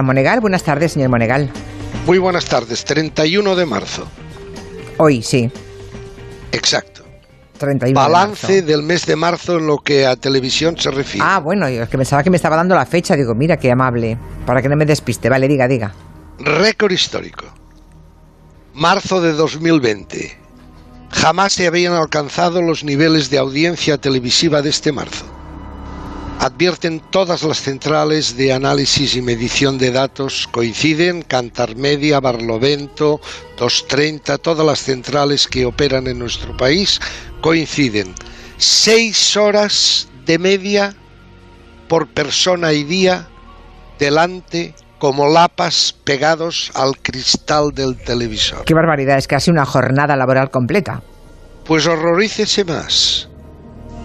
Monegal, buenas tardes, señor Monegal. Muy buenas tardes, 31 de marzo. Hoy, sí. Exacto. 31 Balance de del mes de marzo en lo que a televisión se refiere. Ah, bueno, yo es que pensaba que me estaba dando la fecha. Digo, mira, qué amable. Para que no me despiste. Vale, diga, diga. Récord histórico. Marzo de 2020. Jamás se habían alcanzado los niveles de audiencia televisiva de este marzo. Advierten todas las centrales de análisis y medición de datos, coinciden, Cantar Media, Barlovento, 230, todas las centrales que operan en nuestro país coinciden. Seis horas de media por persona y día delante como lapas pegados al cristal del televisor. Qué barbaridad, es casi una jornada laboral completa. Pues horrorícese más.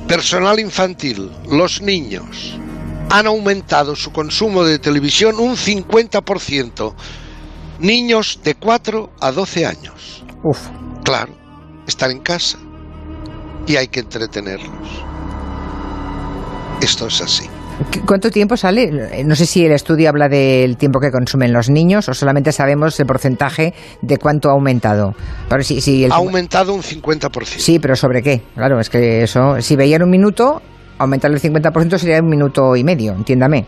Personal infantil, los niños, han aumentado su consumo de televisión un 50%. Niños de 4 a 12 años. Uf. Claro, están en casa y hay que entretenerlos. Esto es así. ¿Qué- ¿Cuánto tiempo sale? No sé si el estudio habla del tiempo que consumen los niños o solamente sabemos el porcentaje de cuánto ha aumentado. Pero sí, el- Ha aumentado un 50%. sí, pero ¿sobre qué? Claro, es que eso, si veían un minuto, aumentarle el 50% sería un minuto y medio, entiéndame.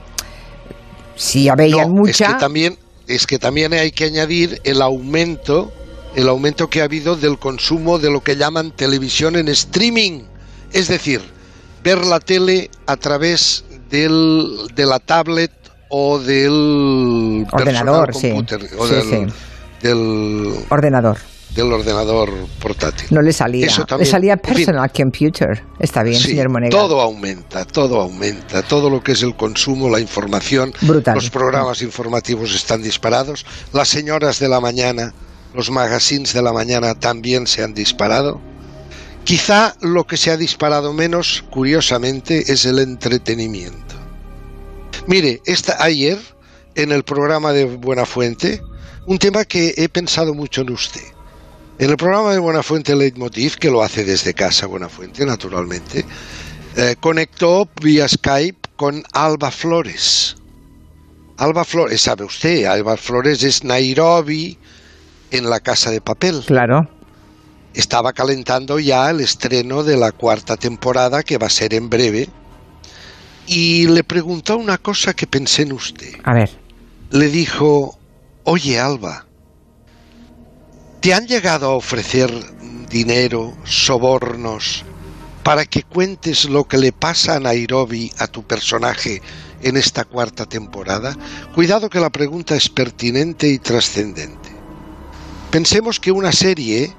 Si ya veían No, mucha... Es que también, es que también hay que añadir el aumento, el aumento que ha habido del consumo de lo que llaman televisión en streaming, es decir, ver la tele a través del, de la tablet o del Ordenador, sí. computer, o Sí, del, sí. del- Ordenador. del ordenador portátil. No le salía. Eso le salía En fin. personal computer. Está bien, Sí, señor Monegal. todo aumenta, todo aumenta, todo lo que es el consumo, la información, Brutal. los programas informativos están disparados, las señoras de la mañana, los magazines de la mañana también se han disparado. Quizá lo que se ha disparado menos, curiosamente, es el entretenimiento. Mire, esta, ayer, en el programa de Buenafuente, un tema que he pensado mucho en usted. En el programa de Buenafuente Leitmotiv, que lo hace desde casa Buenafuente, naturalmente, eh, conectó vía Skype con Alba Flores. Alba Flores, sabe usted, Alba Flores es Nairobi en la casa de papel. Claro. Estaba calentando ya el estreno de la cuarta temporada, que va a ser en breve. Y le preguntó una cosa que pensé en usted A ver. le dijo, oye Alba, ¿te han llegado a ofrecer dinero, sobornos, para que cuentes lo que le pasa a Nairobi, a tu personaje, en esta cuarta temporada? Cuidado que la pregunta es pertinente y trascendente. Pensemos que una serie,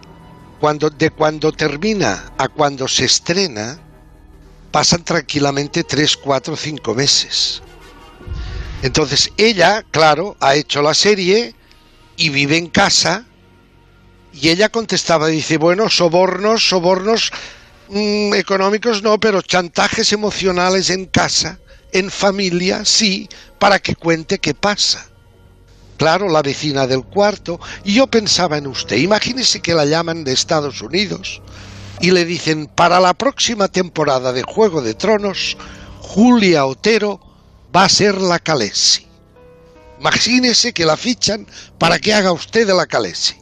cuando, de cuando termina a cuando se estrena, pasan tranquilamente 3, 4, 5 meses. Entonces ella, claro, ha hecho la serie y vive en casa y ella contestaba, dice, bueno, sobornos, sobornos mm, económicos no, pero chantajes emocionales en casa, en familia, sí, para que cuente qué pasa. Claro, la vecina del cuarto. Y yo pensaba en usted, imagínese que la llaman de Estados Unidos y le dicen, para la próxima temporada de Juego de Tronos, Julia Otero va a ser la Calesi. Imagínese que la fichan para que haga usted de la Calesi.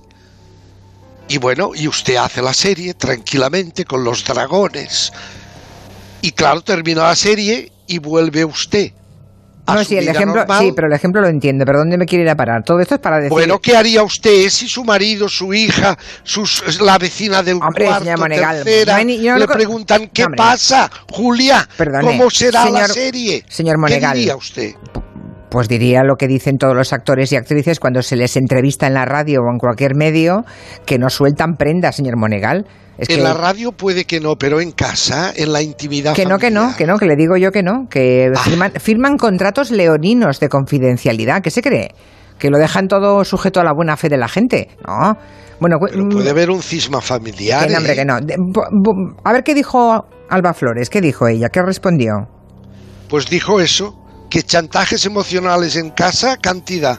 Y bueno, y usted hace la serie tranquilamente con los dragones. Y claro, termina la serie y vuelve usted. A No, su sí, el vida ejemplo, normal. sí, pero el ejemplo lo entiendo. ¿Pero dónde me quiere ir a parar? Todo esto es para decir... Bueno, ¿qué haría usted si su marido, su hija, sus, la vecina del Hombre, cuarto, Monegal, tercera, no hay ni- yo no le preguntan qué hombre. pasa, Julia? Perdone, ¿Cómo será la señor- serie? señor ¿Qué Monegal. diría usted? Pues diría lo que dicen todos los actores y actrices cuando se les entrevista en la radio o en cualquier medio, que no sueltan prendas, señor Monegal. Es en que, la radio puede que no, pero en casa, en la intimidad que no, que no, que no, que le digo yo que no, que Ah. firman, firman contratos leoninos de confidencialidad. ¿Qué se cree? ¿Que lo dejan todo sujeto a la buena fe de la gente? No. Bueno, Pero mm, puede haber un cisma familiar. que no, hombre, ¿eh? que no. A ver qué dijo Alba Flores, ¿qué dijo ella? ¿Qué respondió? Pues dijo eso, que chantajes emocionales en casa, cantidad.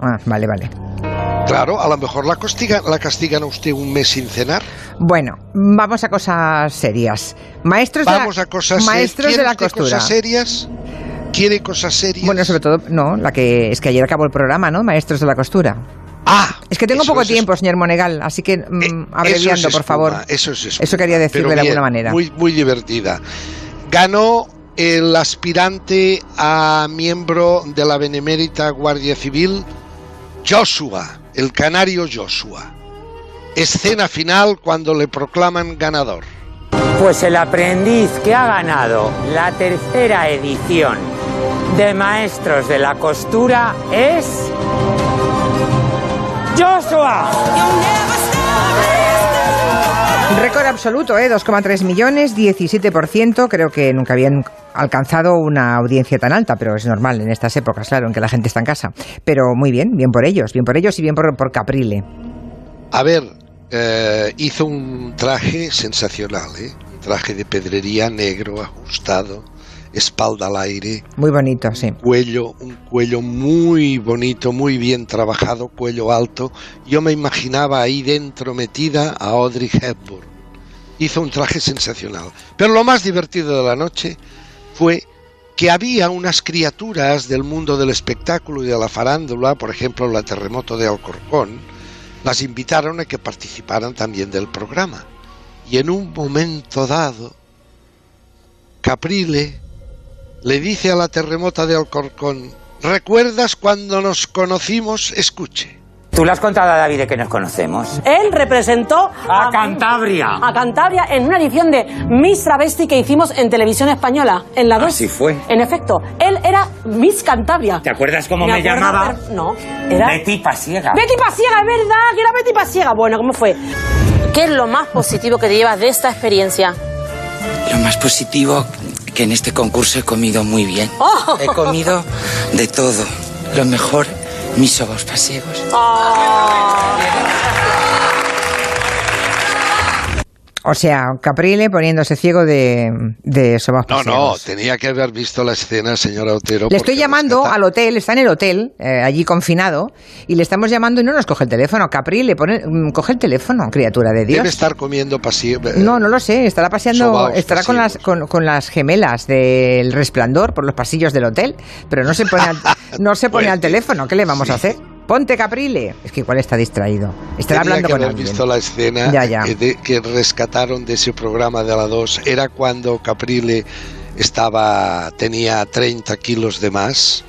Ah, vale, vale. Claro, a lo mejor la, castiga, la castigan a usted un mes sin cenar. Bueno, vamos a cosas serias. Maestros Vamos de la, a cosas maestros de la ¿Quiere usted costura. cosas serias? quiere cosas serias. Bueno, sobre todo, no, la que es que ayer acabó el programa, ¿no? Maestros de la costura. Ah, Es que tengo poco es tiempo, señor Monegal, así que mm, Eh, abreviando, es por favor. Eso es espuma. Eso quería decirlo Pero de bien, alguna manera. Muy, muy divertida. Ganó el aspirante a miembro de la Benemérita Guardia Civil, Joshua, el canario Joshua. Escena final cuando le proclaman ganador. Pues el aprendiz que ha ganado la tercera edición de Maestros de la Costura es... Joshua. Récord absoluto, ¿eh? 2,3 millones, 17%. Creo que nunca habían alcanzado una audiencia tan alta, pero es normal en estas épocas, claro, en que la gente está en casa. Pero muy bien, bien por ellos, bien por ellos y bien por, por Caprile. A ver, eh, hizo un traje sensacional, ¿eh? Un traje de pedrería negro, ajustado, espalda al aire, Muy bonito, sí. cuello, un cuello muy bonito, muy bien trabajado, cuello alto. Yo me imaginaba ahí dentro metida a Audrey Hepburn. Hizo un traje sensacional. Pero lo más divertido de la noche fue que había unas criaturas del mundo del espectáculo y de la farándula, por ejemplo la terremoto de Alcorcón, las invitaron a que participaran también del programa. Y en un momento dado, Caprile le dice a la terremota de Alcorcón, ¿recuerdas cuando nos conocimos? Escuche. ¿Tú le has contado a David de que nos conocemos? Él representó A Cantabria. a Cantabria en una edición de Miss Travesti que hicimos en televisión española, en la 2. Así fue. En efecto, él era Miss Cantabria. ¿Te acuerdas cómo me, llamaba? per- No, era... Betty Pasiega. Betty Pasiega, es verdad, que era Betty Pasiega. Bueno, ¿cómo fue? ¿Qué es lo más positivo que te llevas de esta experiencia? Lo más positivo que en este concurso he comido muy bien. ¡Oh! He comido de todo. Lo mejor, mis sobos pasiegos. O sea, Caprile poniéndose ciego de, de No, no, tenía que haber visto la escena, señora Otero. Le estoy llamando rescata- al hotel, está en el hotel, eh, allí confinado, y le estamos llamando y no nos coge el teléfono. Caprile, pone, mm, coge el teléfono, criatura de Dios. Debe estar comiendo pasillo. No, no lo sé. Estará paseando, Sobaos estará con las, con, con las gemelas del resplandor por los pasillos del hotel, pero no se pone al, no se pone Pues, al teléfono. ¿Qué le vamos a hacer? Ponte Caprile. Es que igual está distraído. Estará Tenía hablando que con haber alguien. visto la escena Ya, ya. Que, de- que rescataron de ese programa de la 2. Era cuando Caprile estaba tenía 30 kilos de más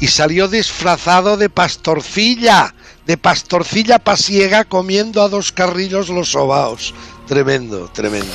y salió disfrazado de pastorcilla, de pastorcilla pasiega comiendo a dos carrillos los sobaos. Tremendo, tremendo.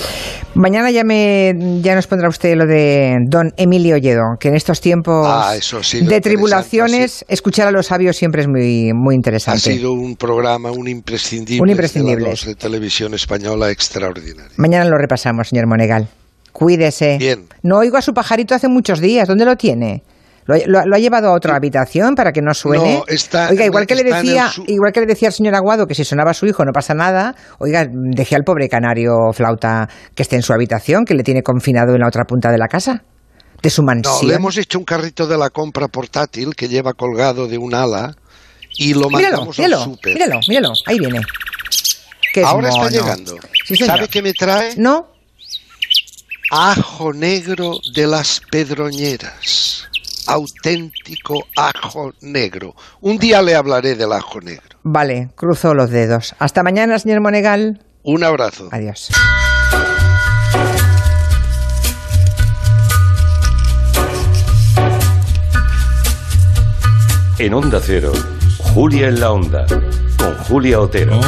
Mañana ya me ya nos pondrá usted lo de don Emilio Lledo, que en estos tiempos Ah, eso ha de tribulaciones, escuchar a los sabios siempre es muy, muy Ha interesante. sido un programa, un imprescindible, Un imprescindible. de, la 2 de televisión española extraordinario. Mañana lo repasamos, señor Monegal. Cuídese. Bien. No oigo a su pajarito hace muchos días. ¿Dónde lo tiene? ¿Lo, ha- lo ha- lo ha llevado a otra habitación para que no suene? No, está- oiga, igual que le decía, su- igual que le decía al señor Aguado que si sonaba su hijo no pasa nada. Oiga, deje al pobre canario flauta que esté en su habitación, que le tiene confinado en la otra punta de la casa, de su No, mansión. le hemos hecho un carrito de la compra portátil que lleva colgado de un ala y lo Míralo, mandamos al míralo, súper. míralo, míralo. Ahí viene. Ahora está llegando. Sí. ¿Sabe qué me trae? ¿No? Ajo negro de las pedroñeras. Auténtico ajo negro. Un día le hablaré del ajo negro. Vale, cruzo los dedos. Hasta mañana, señor Monegal. Un abrazo. Adiós. En Onda Cero, Julia en la Onda, con Julia Otero.